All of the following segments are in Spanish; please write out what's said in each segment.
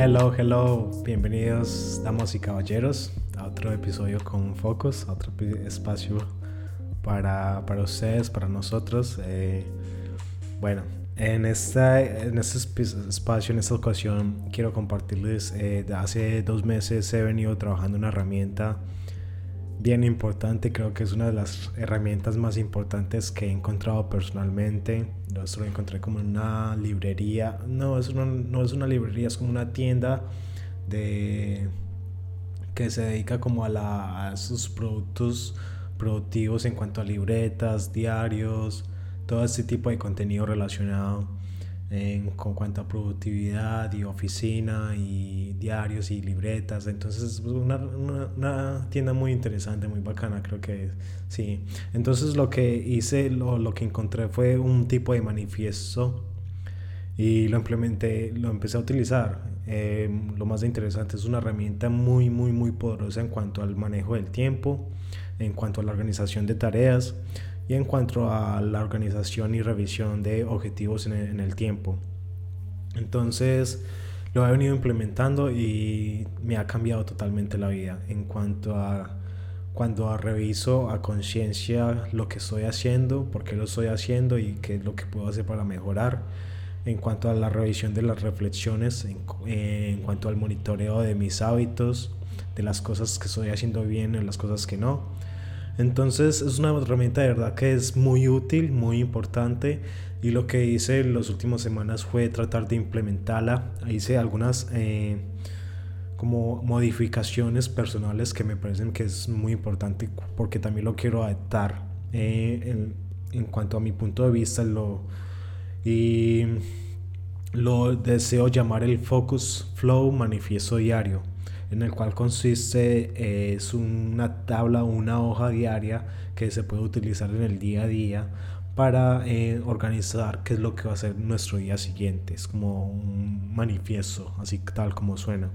Hello, hello, bienvenidos damas y caballeros a otro episodio con Focus, otro espacio para, para ustedes, para nosotros. Eh, bueno, en, esta, en este espacio, en esta ocasión, quiero compartirles, eh, hace dos meses he venido trabajando una herramienta bien importante, creo que es una de las herramientas más importantes que he encontrado personalmente. Lo encontré como una librería, no es una, no es una librería, es como una tienda de que se dedica como a, la, a sus productos productivos en cuanto a libretas, diarios, todo este tipo de contenido relacionado en, con cuanto a productividad y oficina y diarios y libretas. Entonces es una, una, tienda muy interesante, muy bacana, creo que sí. Entonces lo que hice, lo, lo que encontré fue un tipo de manifiesto y lo implementé, lo empecé a utilizar. Eh, lo más interesante es una herramienta muy, muy, muy poderosa en cuanto al manejo del tiempo, en cuanto a la organización de tareas y en cuanto a la organización y revisión de objetivos en el, tiempo. Entonces lo he venido implementando y me ha cambiado totalmente la vida en cuanto a cuando reviso a conciencia lo que estoy haciendo, por qué lo estoy haciendo y qué es lo que puedo hacer para mejorar. En cuanto a la revisión de las reflexiones, en, en cuanto al monitoreo de mis hábitos, de las cosas que estoy haciendo bien y las cosas que no entonces es una herramienta de verdad que es muy útil, muy importante y lo que hice en las últimas semanas fue tratar de implementarla. Hice algunas eh, como modificaciones personales que me parecen que es muy importante porque también lo quiero adaptar eh, en, en, cuanto a mi punto de vista y lo deseo llamar el Focus Flow Manifiesto Diario en el cual consiste eh, es una tabla, una hoja diaria que se puede utilizar en el día a día para eh, organizar qué es lo que va a ser nuestro día siguiente. Es como un manifiesto, así tal como suena.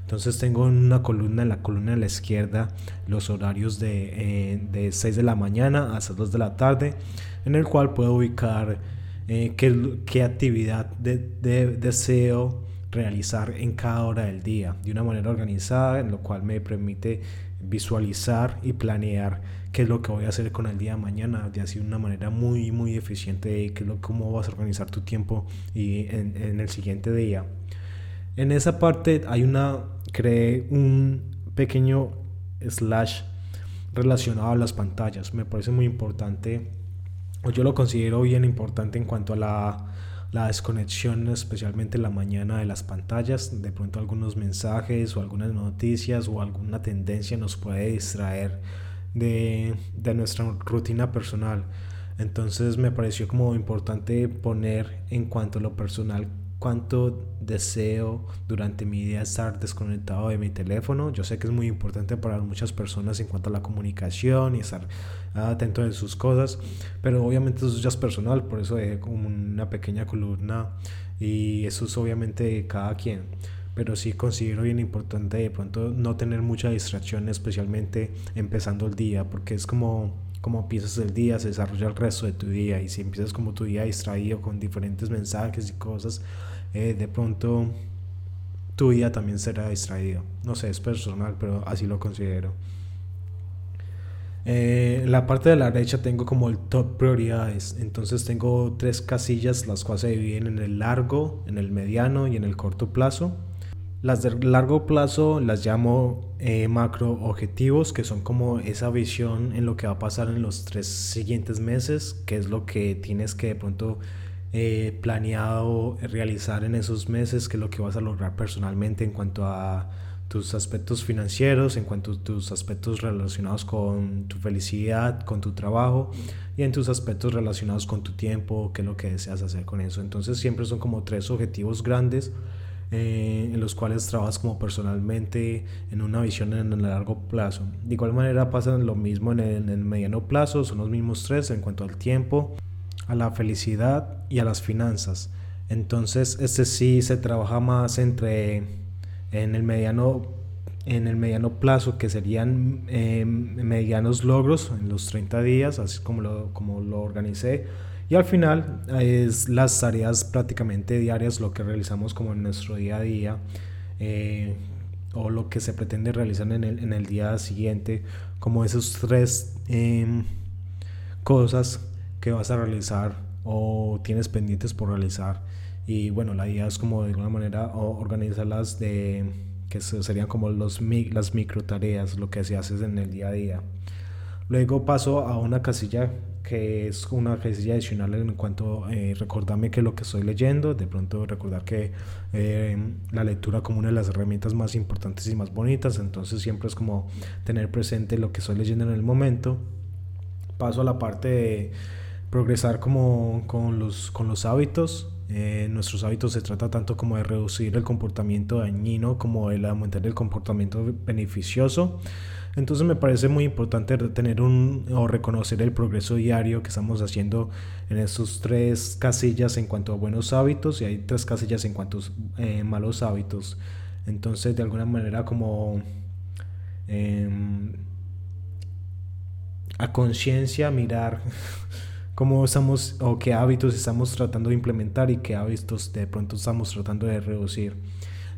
Entonces tengo una columna, en la columna de la izquierda, los horarios de, eh, de 6 de la mañana hasta 2 de la tarde, en el cual puedo ubicar qué, qué, actividad de, de, deseo realizar en cada hora del día de una manera organizada, en lo cual me permite visualizar y planear qué es lo que voy a hacer con el día de mañana de así una manera muy muy eficiente qué es lo, cómo vas a organizar tu tiempo y en, en el siguiente día. En esa parte hay una creé un pequeño slash relacionado a las pantallas. Me parece muy importante o yo lo considero bien importante en cuanto a la la desconexión, especialmente en la mañana de las pantallas, de pronto algunos mensajes o algunas noticias o alguna tendencia nos puede distraer de, de nuestra rutina personal. Entonces me pareció como importante poner en cuanto a lo personal cuánto deseo durante mi día estar desconectado de mi teléfono. Yo sé que es muy importante para muchas personas en cuanto a la comunicación y estar atento de sus cosas, pero obviamente eso ya es personal, por eso dejé como una pequeña columna y eso es obviamente de cada quien. Pero sí considero bien importante de pronto no tener mucha distracción, especialmente empezando el día, porque es como como empiezas el día, se desarrolla el resto de tu día. Y si empiezas como tu día distraído con diferentes mensajes y cosas, eh, de pronto tu día también será distraído. No sé, es personal, pero así lo considero. Eh, la parte de la derecha tengo como el top prioridades. Entonces tengo tres casillas, las cuales se dividen en el largo, en el mediano y en el corto plazo. Las de largo plazo las llamo eh, macro objetivos, que son como esa visión en lo que va a pasar en los tres siguientes meses, que es lo que tienes que de pronto eh, planeado realizar en esos meses, que es lo que vas a lograr personalmente en cuanto a tus aspectos financieros, en cuanto a tus aspectos relacionados con tu felicidad, con tu trabajo y en tus aspectos relacionados con tu tiempo, qué es lo que deseas hacer con eso. Entonces siempre son como tres objetivos grandes eh, en los cuales trabajas como personalmente en una visión en el largo plazo. De igual manera pasa lo mismo en el, en el mediano plazo, son los mismos tres en cuanto al tiempo, a la felicidad y a las finanzas. Entonces este sí se trabaja más entre en el mediano en el mediano plazo que serían eh, medianos logros en los 30 días así como lo, como lo organicé y al final es las tareas prácticamente diarias, lo que realizamos como en nuestro día a día, eh, o lo que se pretende realizar en el, en el día siguiente, como esos tres em, cosas que vas a realizar o tienes pendientes por realizar. Y bueno, la idea es como de alguna manera organizarlas de que serían como los, las micro tareas, lo que se hace en el día a día. Luego paso a una casilla que es una casilla adicional en cuanto eh, recordarme que lo que estoy leyendo, de pronto recordar que eh, la lectura como una de las herramientas más importantes y más bonitas, entonces siempre es como tener presente lo que estoy leyendo en el momento. Paso a la parte de progresar como con los, con los hábitos. Eh, nuestros hábitos se trata tanto como de reducir el comportamiento dañino como de aumentar el comportamiento beneficioso. Entonces me parece muy importante tener un o reconocer el progreso diario que estamos haciendo en estos tres casillas en cuanto a buenos hábitos y hay tres casillas en cuanto a eh, malos hábitos. Entonces de alguna manera como em, a conciencia mirar cómo estamos o qué hábitos estamos tratando de implementar y qué hábitos de pronto estamos tratando de reducir.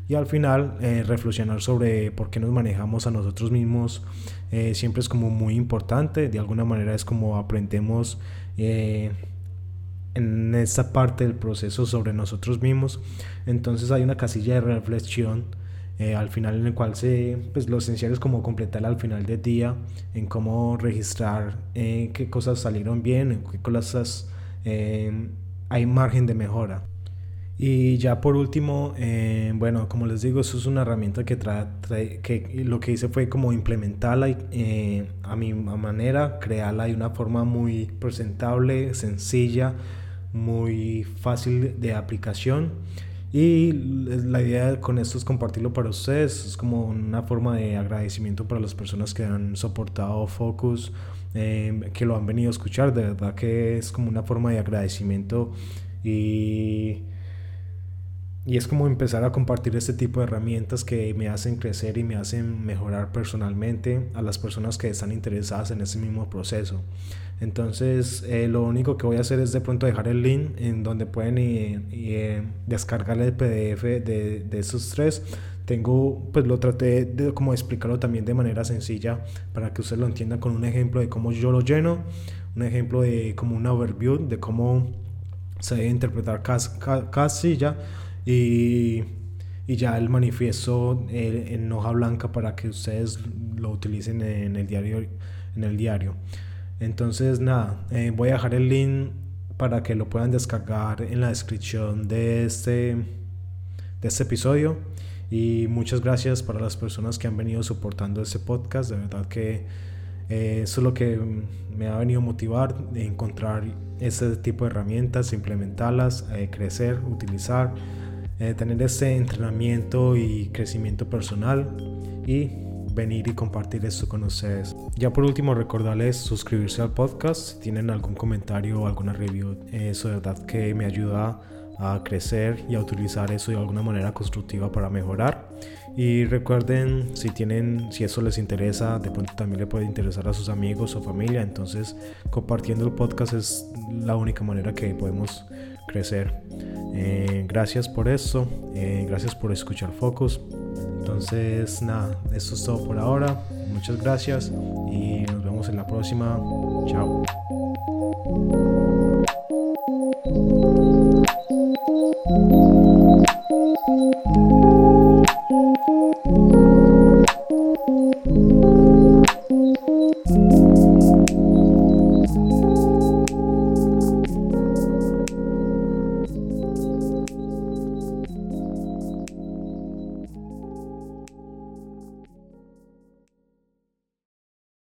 Y al final eh, reflexionar sobre por qué nos manejamos a nosotros mismos eh, siempre es como muy importante, de alguna manera es como aprendemos eh, en esta parte del proceso sobre nosotros mismos, entonces hay una casilla de reflexión al final en el cual se, pues lo esencial es como completar al final del día en cómo registrar qué cosas salieron bien, en qué cosas hay margen de mejora. Y ya por último, eh, bueno, como les digo, eso es una herramienta que, trae, que lo que hice fue como implementarla eh, a mi manera, crearla de una forma muy presentable, sencilla, muy fácil de aplicación. Y la idea con esto es compartirlo para ustedes, es como una forma de agradecimiento para las personas que han soportado Focus, eh, que lo han venido a escuchar, de verdad que es como una forma de agradecimiento y y es como empezar a compartir este tipo de herramientas que me hacen crecer y me hacen mejorar personalmente a las personas que están interesadas en ese mismo proceso. Entonces, eh, lo único que voy a hacer es de pronto dejar el link en donde pueden y, eh, descargar el PDF de, de, esos tres. Tengo, pues lo traté de como explicarlo también de manera sencilla para que usted lo entienda con un ejemplo de cómo yo lo lleno, un ejemplo de como una overview de cómo se debe interpretar cada casilla y, y ya el manifiesto en hoja blanca para que ustedes lo utilicen en el diario. En el diario. Entonces, nada, eh, voy a dejar el link para que lo puedan descargar en la descripción de este, de este episodio. Y muchas gracias para las personas que han venido soportando este podcast. De verdad que eh, eso es lo que me ha venido a motivar, encontrar ese tipo de herramientas, implementarlas, eh, crecer, utilizar eh, tener ese entrenamiento y crecimiento personal y venir y compartir esto con ustedes. Ya por último, recordarles suscribirse al podcast. Si tienen algún comentario o alguna review, eso de verdad que me ayuda a crecer y a utilizar eso de alguna manera constructiva para mejorar. Y recuerden, si tienen, si eso les interesa, de pronto también le puede interesar a sus amigos o familia. Entonces, compartiendo el podcast es la única manera que podemos crecer. Eh, gracias por eso, eh, gracias por escuchar Focus. Entonces, nada, eso es todo por ahora. Muchas gracias y nos vemos en la próxima. Chao.